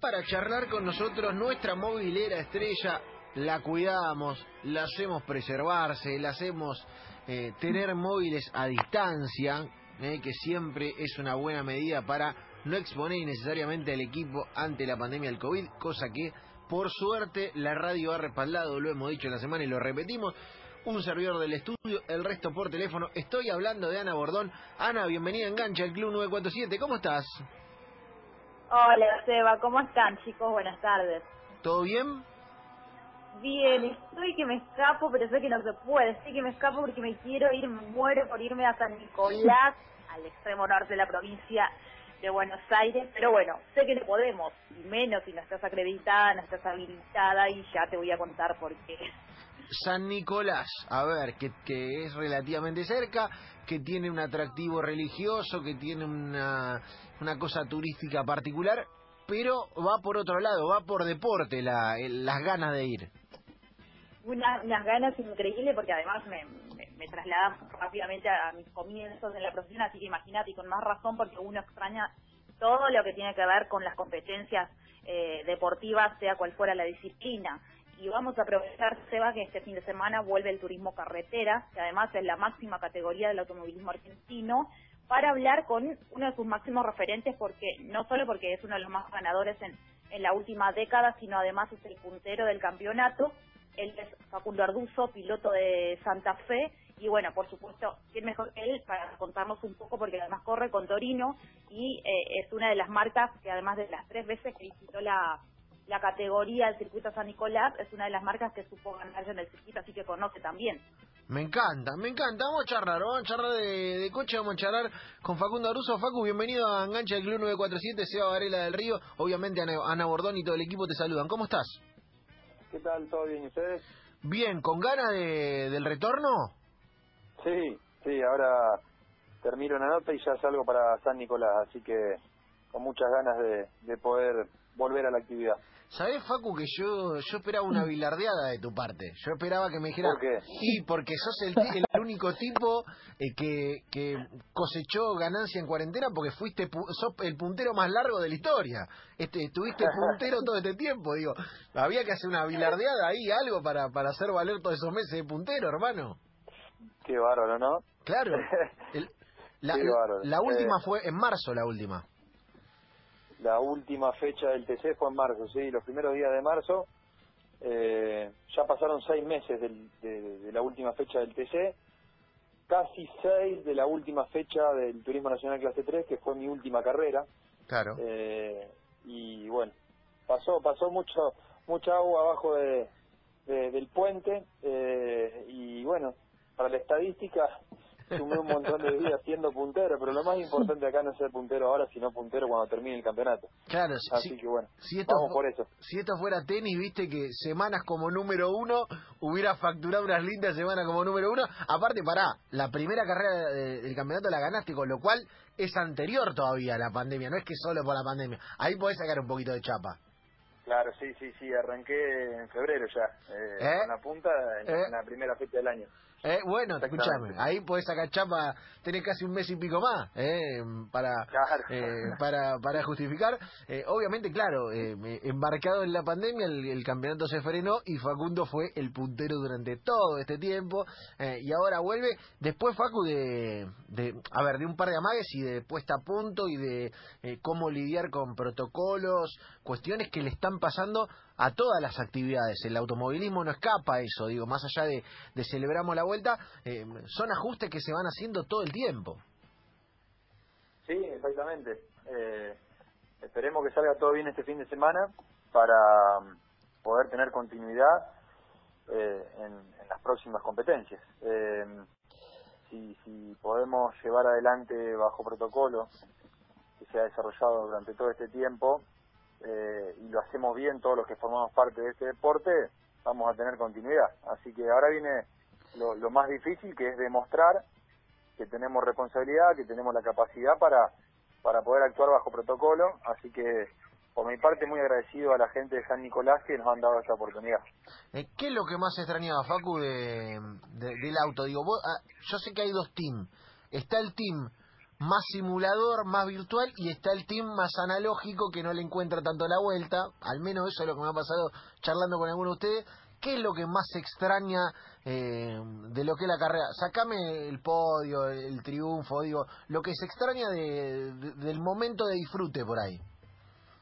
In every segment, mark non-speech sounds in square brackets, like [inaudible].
para charlar con nosotros nuestra movilera estrella. La cuidamos, la hacemos preservarse, la hacemos eh, tener móviles a distancia, eh, que siempre es una buena medida para no exponer innecesariamente al equipo ante la pandemia del COVID, cosa que por suerte la radio ha respaldado, lo hemos dicho en la semana y lo repetimos. Un servidor del estudio, el resto por teléfono. Estoy hablando de Ana Bordón. Ana, bienvenida Engancha, el Club 947. ¿Cómo estás? Hola, Seba. ¿Cómo están, chicos? Buenas tardes. ¿Todo bien? Bien, estoy que me escapo, pero sé que no se puede. Sé que me escapo porque me quiero ir, me muero por irme a San Nicolás, [laughs] al extremo norte de la provincia de Buenos Aires, pero bueno, sé que no podemos, y menos si no estás acreditada, no estás habilitada, y ya te voy a contar por qué. San Nicolás, a ver, que, que es relativamente cerca, que tiene un atractivo religioso, que tiene una, una cosa turística particular, pero va por otro lado, va por deporte, la, las ganas de ir. Una, unas ganas increíbles porque además me, me, rápidamente a mis comienzos en la profesión, así que imagínate, y con más razón porque uno extraña todo lo que tiene que ver con las competencias eh, deportivas, sea cual fuera la disciplina. Y vamos a aprovechar, Seba, que este fin de semana vuelve el turismo carretera, que además es la máxima categoría del automovilismo argentino, para hablar con uno de sus máximos referentes, porque no solo porque es uno de los más ganadores en, en la última década, sino además es el puntero del campeonato. Él es Facundo Arduzo, piloto de Santa Fe, y bueno, por supuesto, ¿quién mejor que él para contarnos un poco? Porque además corre con Torino y eh, es una de las marcas que además de las tres veces que visitó la, la categoría del circuito San Nicolás, es una de las marcas que supo ganarse en el circuito, así que conoce también. Me encanta, me encanta. Vamos a charlar, vamos a charlar de, de coche, vamos a charlar con Facundo Aruso. Facu, bienvenido a Engancha del Club 947, Seba Varela del Río. Obviamente Ana, Ana Bordón y todo el equipo te saludan. ¿Cómo estás? ¿Qué tal? ¿Todo bien? ¿Y ustedes? Bien, ¿con ganas de, del retorno? Sí, sí, ahora termino una nota y ya salgo para San Nicolás, así que con muchas ganas de, de poder volver a la actividad. ¿Sabés, Facu, que yo yo esperaba una bilardeada de tu parte? Yo esperaba que me dijeras... ¿Por qué? Y porque sos el, el único tipo eh, que, que cosechó ganancia en cuarentena porque fuiste pu- sos el puntero más largo de la historia. Este, estuviste [laughs] puntero todo este tiempo, digo. Había que hacer una bilardeada ahí, algo para, para hacer valer todos esos meses de puntero, hermano. Qué bárbaro, ¿no? Claro. [laughs] El- la última Eh. fue en marzo, la última. La última fecha del TC fue en marzo, sí, los primeros días de marzo. Eh, ya pasaron seis meses del- de, de la última fecha del TC, casi seis de la última fecha del Turismo Nacional Clase 3, que fue mi última carrera. Claro. Eh, y bueno, pasó pasó mucho mucha agua abajo de, de- del puente eh, y bueno, para la estadística sumé un montón de días siendo puntero, pero lo más importante acá no es ser puntero ahora, sino puntero cuando termine el campeonato. Claro, Así si- que bueno, si esto vamos por eso. si esto fuera tenis, viste que semanas como número uno hubiera facturado unas lindas semanas como número uno. Aparte, pará, la primera carrera de- del campeonato la ganaste, con lo cual es anterior todavía a la pandemia, no es que solo por la pandemia. Ahí podés sacar un poquito de chapa. Claro, sí, sí, sí, arranqué en febrero ya, eh, ¿Eh? con la punta en, ¿Eh? en la primera fecha del año. Eh, bueno, escúchame, ahí podés sacar chapa, tenés casi un mes y pico más, eh, para, Claro. eh, para, para justificar. Eh, obviamente, claro, eh, embarcado en la pandemia, el, el campeonato se frenó y Facundo fue el puntero durante todo este tiempo eh, y ahora vuelve. Después, Facu, de, de, a ver, de un par de amagues y de puesta a punto y de cómo lidiar con protocolos, cuestiones que le están pasando a todas las actividades. El automovilismo no escapa a eso, digo, más allá de, de celebramos la vuelta, eh, son ajustes que se van haciendo todo el tiempo. Sí, exactamente. Eh, esperemos que salga todo bien este fin de semana para mm, poder tener continuidad eh, en, las próximas competencias. Eh, si, si podemos llevar adelante bajo protocolo que se ha desarrollado durante todo este tiempo eh, y lo hacemos bien todos los que formamos parte de este deporte, vamos a tener continuidad. Así que ahora viene lo, más difícil, que es demostrar que tenemos responsabilidad, que tenemos la capacidad para, para poder actuar bajo protocolo, así que por mi parte muy agradecido a la gente de San Nicolás que nos han dado esta oportunidad. Eh, ¿Qué es lo que más extrañaba, Facu, de, de- del auto? Digo, vos, ah, yo sé que hay dos teams. Está el team más simulador, más virtual, y está el team más analógico que no le encuentra tanto la vuelta, al menos eso es lo que me ha pasado charlando con alguno de ustedes. ¿Qué es lo que más extraña eh, de lo que es la carrera? Sacame el podio, el triunfo, digo, lo que se extraña de, de- del momento de disfrute por ahí.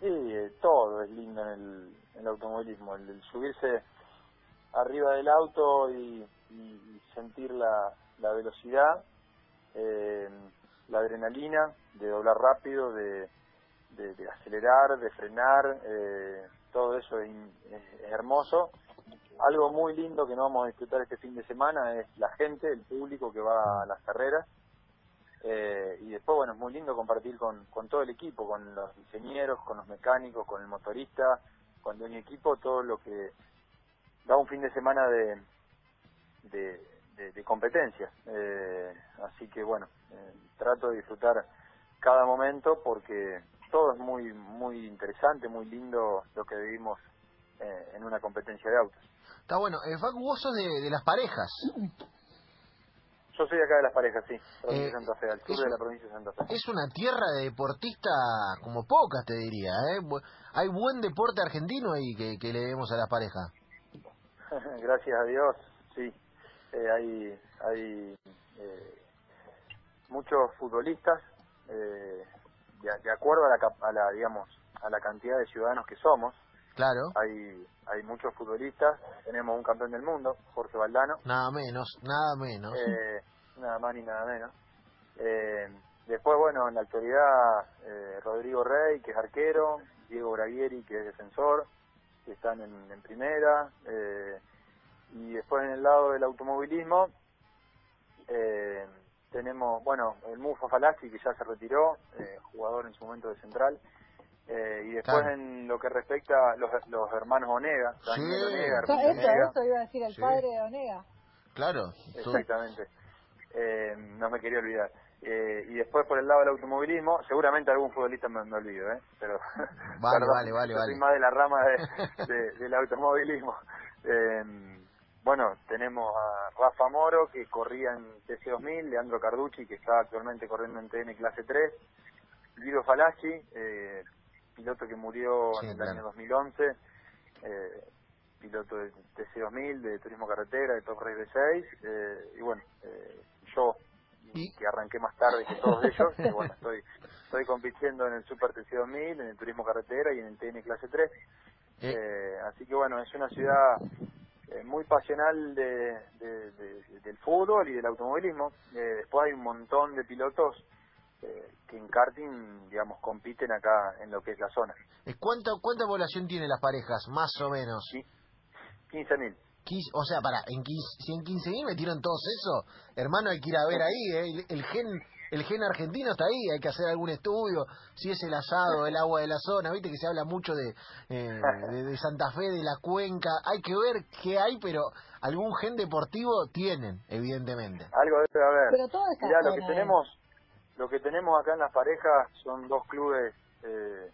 Sí, eh, todo es lindo en el, automovilismo, el, subirse arriba del auto y, sentir la, la velocidad, eh, la adrenalina de doblar rápido, de, de- acelerar, de frenar, eh, todo eso es hermoso. Algo muy lindo que no vamos a disfrutar este fin de semana es la gente, el público que va a las carreras. Eh, y después, bueno, es muy lindo compartir con, todo el equipo, con los ingenieros, con los mecánicos, con el motorista, con dueño equipo, todo lo que da un fin de semana de, de, de- de competencia. Eh, así que, bueno, eh, trato de disfrutar cada momento porque todo es muy muy interesante, muy lindo lo que vivimos eh, en una competencia de autos. Está bueno. Eh, Facu, vos sos de, de las parejas. Yo soy acá de las parejas, sí, provincia Eh, de Santa Fe, al sur de la provincia de Santa Fe. Es una tierra de deportista como pocas, te diría. ¿eh? Hay buen deporte argentino ahí que, que le vemos a las parejas. [laughs] Gracias a Dios, sí. Eh, hay hay eh, muchos futbolistas, eh, de, de acuerdo a la, a la, digamos, a la cantidad de ciudadanos que somos, Claro. hay hay muchos futbolistas. Tenemos un campeón del mundo, Jorge Valdano, Nada menos, nada menos. eh, nada más ni nada menos. Eh, después, bueno, en la actualidad, eh, Rodrigo Rey, que es arquero, Diego Braguieri, que es defensor, que están en, en primera. eh, y después en el lado del automovilismo, eh, tenemos, bueno, el Mufa Falazzi, que ya se retiró, jugador en su momento de central. Eh, y después Claro. en lo que respecta a los, los hermanos Onega, Daniel Sí. Onega, Eso, Onega. eso iba a decir el Sí. padre de Onega. Claro. Tú- Exactamente. Eh, no me quería olvidar. Eh, y después por el lado del automovilismo, seguramente algún futbolista me, me olvido, ¿eh? Pero, Vale, [laughs] perdón, vale, vale, vale. soy más de la rama de, de- del automovilismo. Eh, bueno, tenemos a Rafa Moro, que corría en TC2000, Leandro Carducci, que está actualmente corriendo en TN Clase 3, Guido Falacci, eh, piloto que murió Sí, en el claro. año 2011, eh, piloto de TC2000, de Turismo Carretera, de Top Race V6, eh, y bueno, eh, yo, Y- que arranqué más tarde que todos ellos, y bueno, estoy, [laughs] estoy compitiendo en el Super TC2000, en el Turismo Carretera y en el TN Clase 3, Eh, eh, así que bueno, es una ciudad eh, muy pasional de, de- de- del fútbol y del automovilismo. Eh, después hay un montón de pilotos eh, que en karting, digamos, compiten acá en lo que es la zona. eh, ¿cuánta, ¿Cuánta población tienen las parejas, más o menos? Sí. 15.000. 15 o sea, para, en 15, si en 15.000 metieron todos eso, hermano, hay que ir a ver ahí, ¿eh? el, el gen el gen argentino está ahí, hay que hacer algún estudio, si es el asado, el agua de la zona, viste que se habla mucho de, eh, de, de Santa Fe, de la cuenca, hay que ver qué hay, pero algún gen deportivo tienen, evidentemente. Algo debe haber. Pero esa Mirá, lo que es- tenemos, lo que tenemos acá en las parejas son dos clubes eh,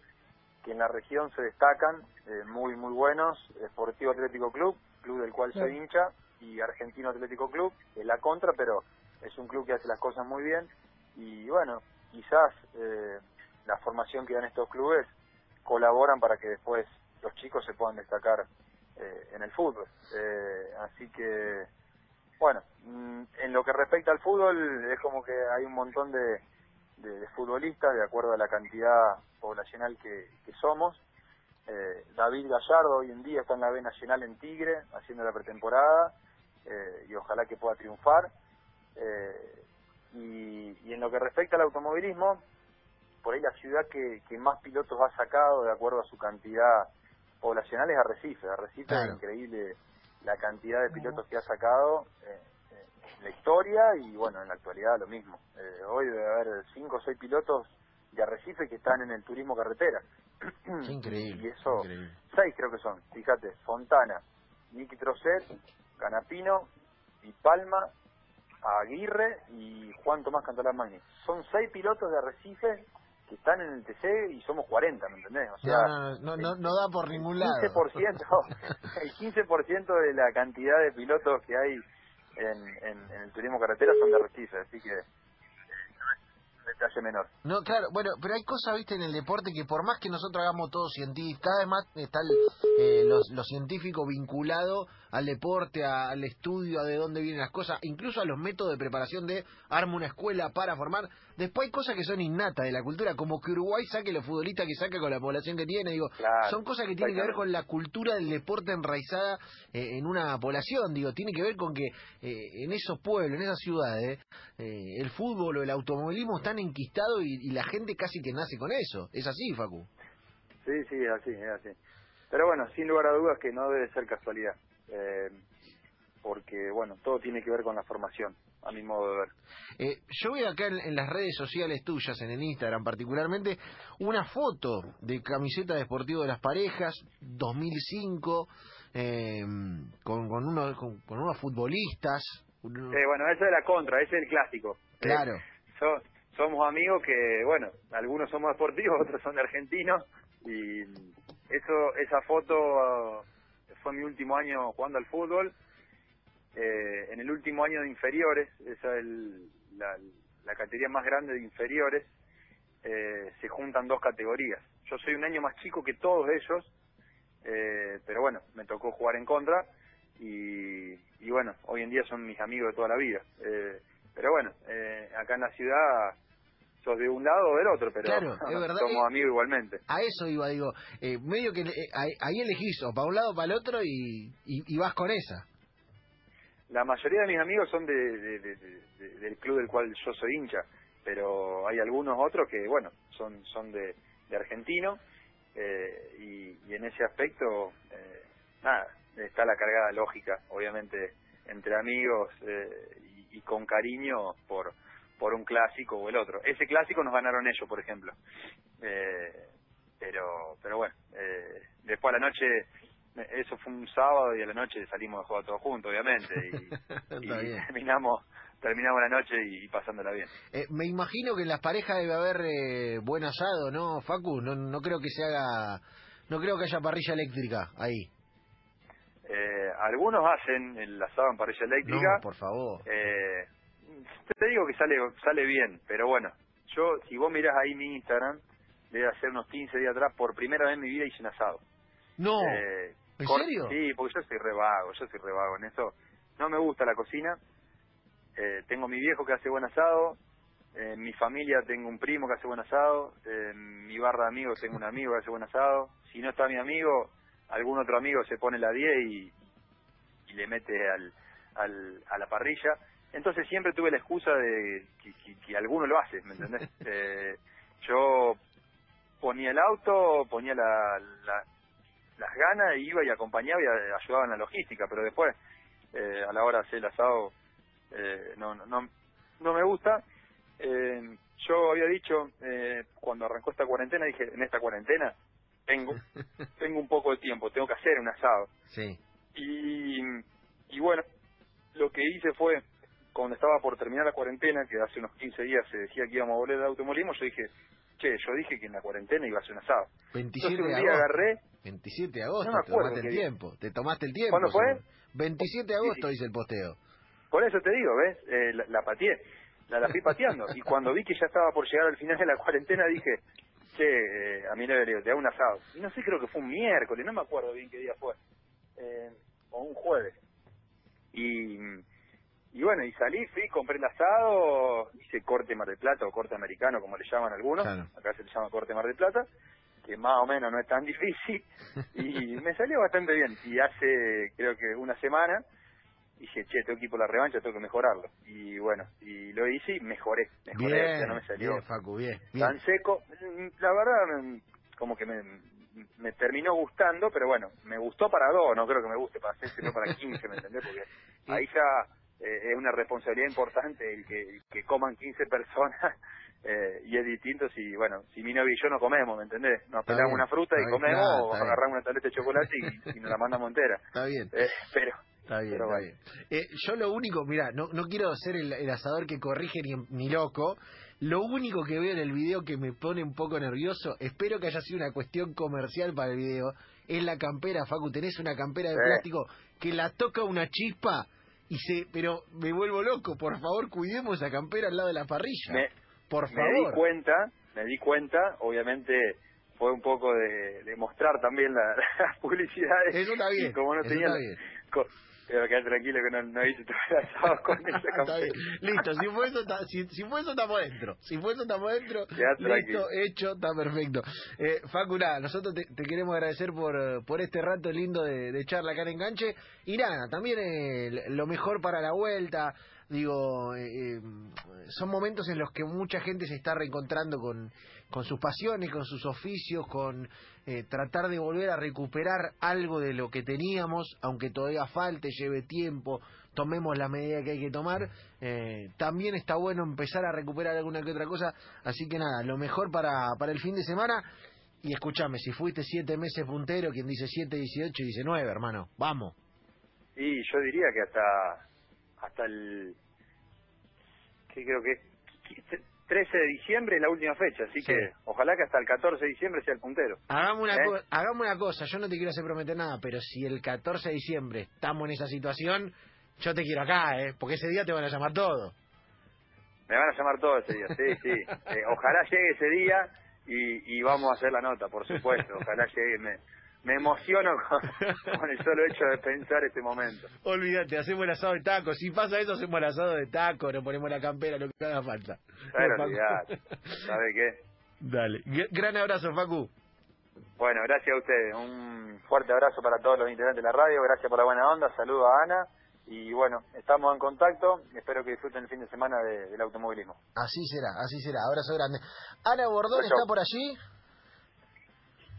que en la región se destacan, eh, muy muy buenos, Sportivo Atlético Club, club del cual soy Sí. hincha, y Argentino Atlético Club, es la contra, pero es un club que hace las cosas muy bien, y bueno, quizás eh, la formación que dan estos clubes colaboran para que después los chicos se puedan destacar eh, en el fútbol. Eh, así que bueno, mm, en lo que respecta al fútbol, es como que hay un montón de, de- de futbolistas de acuerdo a la cantidad poblacional que, que somos. Eh, David Gallardo hoy en día está en la B Nacional en Tigre, haciendo la pretemporada, eh, y ojalá que pueda triunfar. Eh, y, y en lo que respecta al automovilismo, por ahí la ciudad que, que más pilotos ha sacado de acuerdo a su cantidad poblacional es Arrecife. Arrecife Claro. es increíble la cantidad de pilotos que ha sacado eh, la historia y bueno, en la actualidad lo mismo. Eh, hoy debe haber cinco o seis pilotos de Arrecife que están en el turismo carretera. [clears throat] Qué increíble. Y eso, increíble. seis creo que son, fíjate, Fontana, Nicky Trocet, Canapino, y Palma, Aguirre y Juan Tomás Cantolar Magni. Son seis pilotos de Arrecife que están en el TC y somos 40, ¿me entendés? O sea, No, no, no, no, no da por ningún lado. 15%, [laughs] el 15% de la cantidad de pilotos que hay en, en, en el turismo carretera son de Arrecife, así que detalle menor. No, claro, bueno, pero hay cosas, viste, en el deporte que por más que nosotros hagamos todo científico, cada vez más está el, eh, los, los científicos vinculados al deporte, a- al estudio, a de dónde vienen las cosas, incluso a los métodos de preparación de arma una escuela para formar. Después hay cosas que son innatas de la cultura, como que Uruguay saque los futbolistas que saca con la población que tiene, digo, Claro, son cosas que tienen que ver con la cultura del deporte enraizada eh, en una población, digo, tiene que ver con que eh, en esos pueblos, en esas ciudades, eh, el fútbol o el automovilismo están enquistados y, y la gente casi que nace con eso. Es así, Facu. Sí, sí, es así, es así. Pero bueno, sin lugar a dudas que no debe ser casualidad. Eh, porque, bueno, todo tiene que ver con la formación, a mi modo de ver. Eh, yo veo acá en, en las redes sociales tuyas, en el Instagram particularmente, una foto de camiseta deportiva de las parejas, 2005, eh, con, con, uno, con, con unos futbolistas. Eh, bueno, esa es la contra, ese es el clásico. claro. Eh, so- somos amigos que, bueno, algunos somos deportivos, [laughs] otros son de argentinos, y eso esa foto mi último año jugando al fútbol. Eh, en el último año de inferiores, esa es el- la, la categoría más grande de inferiores, eh, se juntan dos categorías. Yo soy un año más chico que todos ellos, eh, pero bueno, me tocó jugar en contra y, bueno, hoy en día son mis amigos de toda la vida. Pero bueno, acá en la ciudad sos de un lado o del otro, pero Claro, es [laughs] verdad. somos amigos igualmente. A eso iba, digo, eh, medio que eh, ahí, elegís o para un lado o para el otro y, y, y vas con esa. La mayoría de mis amigos son de, de- de- de- de- del club del cual yo soy hincha, pero hay algunos otros que, bueno, son son de, argentino eh, y, y en ese aspecto, eh, nada, está la cargada lógica, obviamente, entre amigos eh, y, y con cariño por por un clásico o el otro. Ese clásico nos ganaron ellos, por ejemplo. Eh, pero pero bueno, eh, después a la noche eso fue un sábado y a la noche salimos a jugar todos juntos, obviamente, y, [laughs] terminamos terminamos la noche y, pasándola bien. Eh, me imagino que en las parejas debe haber eh, buen asado, ¿no, Facu? No, no creo que se haga, no creo que haya parrilla eléctrica ahí. Eh, algunos hacen el asado en parrilla eléctrica. No, por favor. Eh, te digo que sale sale bien, pero bueno, yo si vos mirás ahí mi Instagram, debe hacer unos 15 días atrás, por primera vez en mi vida hice un asado. No, Eh, ¿en cor- serio? Sí, porque yo soy re vago, yo soy re vago en eso. No me gusta la cocina. Eh, tengo mi viejo que hace buen asado. Eh, en mi familia tengo un primo que hace buen asado. Eh, en mi barra de amigos tengo un amigo que hace buen asado. Si no está mi amigo, algún otro amigo se pone la 10 y, y le mete al, al, a la parrilla. Entonces siempre tuve la excusa de que, que- que alguno lo hace, ¿me entendés? [laughs] Eh, yo ponía el auto, ponía la, la- las ganas, iba y acompañaba y ayudaba en la logística, pero después, eh, a la hora de hacer el asado, eh, no, no, no, no me gusta. Eh, yo había dicho, eh, cuando arrancó esta cuarentena, dije, en esta cuarentena tengo, [laughs] tengo un poco de tiempo, tengo que hacer un asado. Sí. Y, y bueno, lo que hice fue, cuando estaba por terminar la cuarentena, que hace unos 15 días se decía que íbamos a volver de automovilismo, yo dije, che, yo dije que en la cuarentena iba a hacer un asado. 27 Entonces un de agosto. agarré, 27 de agosto, No me te tomaste el día. tiempo. Te tomaste el tiempo. ¿Cuándo fue? seguro. 27 de agosto Sí, dice el posteo. por eso te digo, ¿ves? Eh, la, la pateé, la, la fui pateando. Y cuando vi que ya estaba por llegar al final de la cuarentena, dije, che, eh, a mí le digo, te hago un asado. Y no sé, creo que fue un miércoles, no me acuerdo bien qué día fue. Eh, o un jueves. Y, y bueno, y salí, fui, compré el asado, hice corte Mar del Plata o corte americano, como le llaman algunos. Claro. Acá se le llama corte Mar del Plata, que más o menos no es tan [laughs] difícil. Y me salió bastante bien. Y hace, creo que una semana, dije, che, tengo que ir por la revancha, tengo que mejorarlo. Y bueno, y lo hice y mejoré. Mejoré, Bien, ya no me salió bien, Facu, bien. bien. tan seco. Mm, La verdad, mm, como que me, me terminó gustando, pero bueno, me gustó para dos, no creo que me guste para seis, sino para quince, ¿me entendés? Porque [laughs] ahí ya eh, es una responsabilidad importante el que, el que coman 15 personas. [laughs] eh, y es distinto si, bueno, si mi novio y yo no comemos, ¿me entendés? Nos pelamos una fruta y comemos o bien. agarramos una tableta de chocolate y, [laughs] y nos la mandamos entera. Está bien. Eh, pero Está bien, Pero está bueno. bien. Eh, yo lo único, mira, no, no quiero ser el, el asador que corrige ni, ni loco. Lo único que veo en el video que me pone un poco nervioso, espero que haya sido una cuestión comercial para el video, es la campera, Facu. Tenés una campera de Sí. plástico que la toca una chispa y se... Pero me vuelvo loco, por favor, cuidemos esa campera al lado de la parrilla. me, Por me di favor. cuenta, me di cuenta, obviamente fue un poco de, de mostrar también la- [laughs] las publicidades. Eso está bien, Y como no eso tenía está la- bien. Pero quedate tranquilo que no, no hice todo el asado [laughs] con esa. Listo, si fue eso, está- si, si fue eso estamos dentro. Si fue eso estamos dentro. Listo, hecho, está perfecto. Eh, Facu, nada, nosotros te, te queremos agradecer por, por este rato lindo de, de charla acá en Enganche. Y nada, también eh, lo mejor para la vuelta. Digo, eh, eh, son momentos en los que mucha gente se está reencontrando con, con sus pasiones, con sus oficios, con eh, tratar de volver a recuperar algo de lo que teníamos, aunque todavía falte, lleve tiempo, tomemos la medida que hay que tomar. eh, también está bueno empezar a recuperar alguna que otra cosa. Así que nada, lo mejor para, para el fin de semana. Y escúchame, si fuiste siete meses puntero, quien dice siete, dieciocho, dice nueve, hermano. Vamos. Y yo diría que hasta hasta el que creo que 13 de diciembre es la última fecha, así Sí. que ojalá que hasta el 14 de diciembre sea el puntero. Hagamos una, ¿Eh? co- hagamos una cosa, yo no te quiero hacer prometer nada, pero si el 14 de diciembre estamos en esa situación, yo te quiero acá, ¿eh? Porque ese día te van a llamar todo. Me van a llamar todo ese día, sí, sí. [laughs] Eh, ojalá llegue ese día y, y vamos a hacer la nota, por supuesto. Ojalá llegue. Me, me emociono [laughs] con, con el solo hecho de pensar este momento. Olvídate, hacemos el asado de taco. Si pasa eso, hacemos el asado de taco, nos ponemos la campera, lo que haga falta. Pero olvidate, ¿sabe qué? Dale. G- Gran abrazo, Facu. Bueno, gracias a ustedes. Un fuerte abrazo para todos los integrantes de la radio. Gracias por la buena onda. Saludo a Ana. Y bueno, estamos en contacto. Espero que disfruten el fin de semana de- del automovilismo. Así será, así será. Abrazo grande. Ana Bordón está por allí.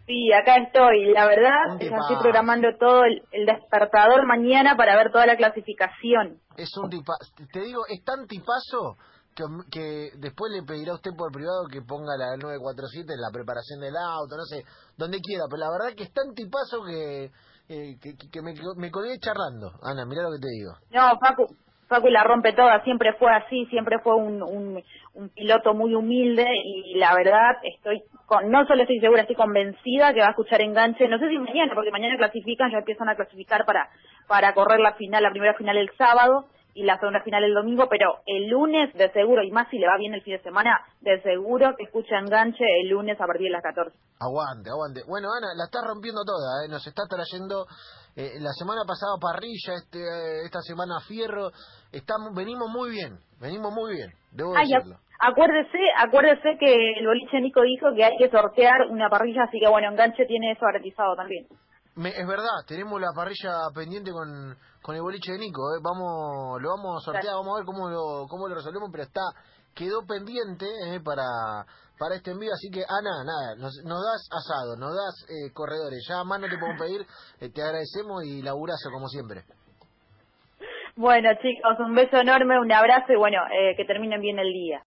Sí, acá estoy. La verdad, ya estoy programando todo el, el despertador mañana para ver toda la clasificación. Es un tipazo. Te digo, es tan tipazo que, que después le pedirá a usted por privado que ponga la del 947 en la preparación del auto, no sé, donde quiera. Pero la verdad que es tan tipazo que, eh, que, que me, me colgué charlando. Ana, mirá lo que te digo. No, Facu, Facu la rompe toda, siempre fue así, siempre fue un, un, un piloto muy humilde y la verdad estoy, con, no solo estoy segura, estoy convencida que va a escuchar enganche, no sé si mañana, porque mañana clasifican, ya empiezan a clasificar para, para correr la final, la primera final el sábado y la segunda final el domingo, pero el lunes de seguro, y más si le va bien el fin de semana, de seguro que escucha enganche el lunes a partir de las 14. Aguante, aguante. Bueno, Ana, la está rompiendo toda, ¿eh? Nos está trayendo eh, la semana pasada parrilla, este, eh, esta semana fierro. Estamos, venimos muy bien, venimos muy bien, debo Ay, decirlo. acuérdese, acuérdese que el boliche Nico dijo que hay que sortear una parrilla, así que bueno, enganche tiene eso garantizado también. Me- es verdad, tenemos la parrilla pendiente con, con el boliche de Nico, ¿eh? vamos, lo vamos a sortear, vamos a ver cómo lo, cómo lo resolvemos, pero está, quedó pendiente ¿eh? para, para este envío, así que Ana, nada, nos, nos das asado, nos das eh, corredores, ya más no te podemos pedir, eh, te agradecemos y laburazo como siempre. Bueno chicos, un beso enorme, un abrazo y bueno, eh, que terminen bien el día.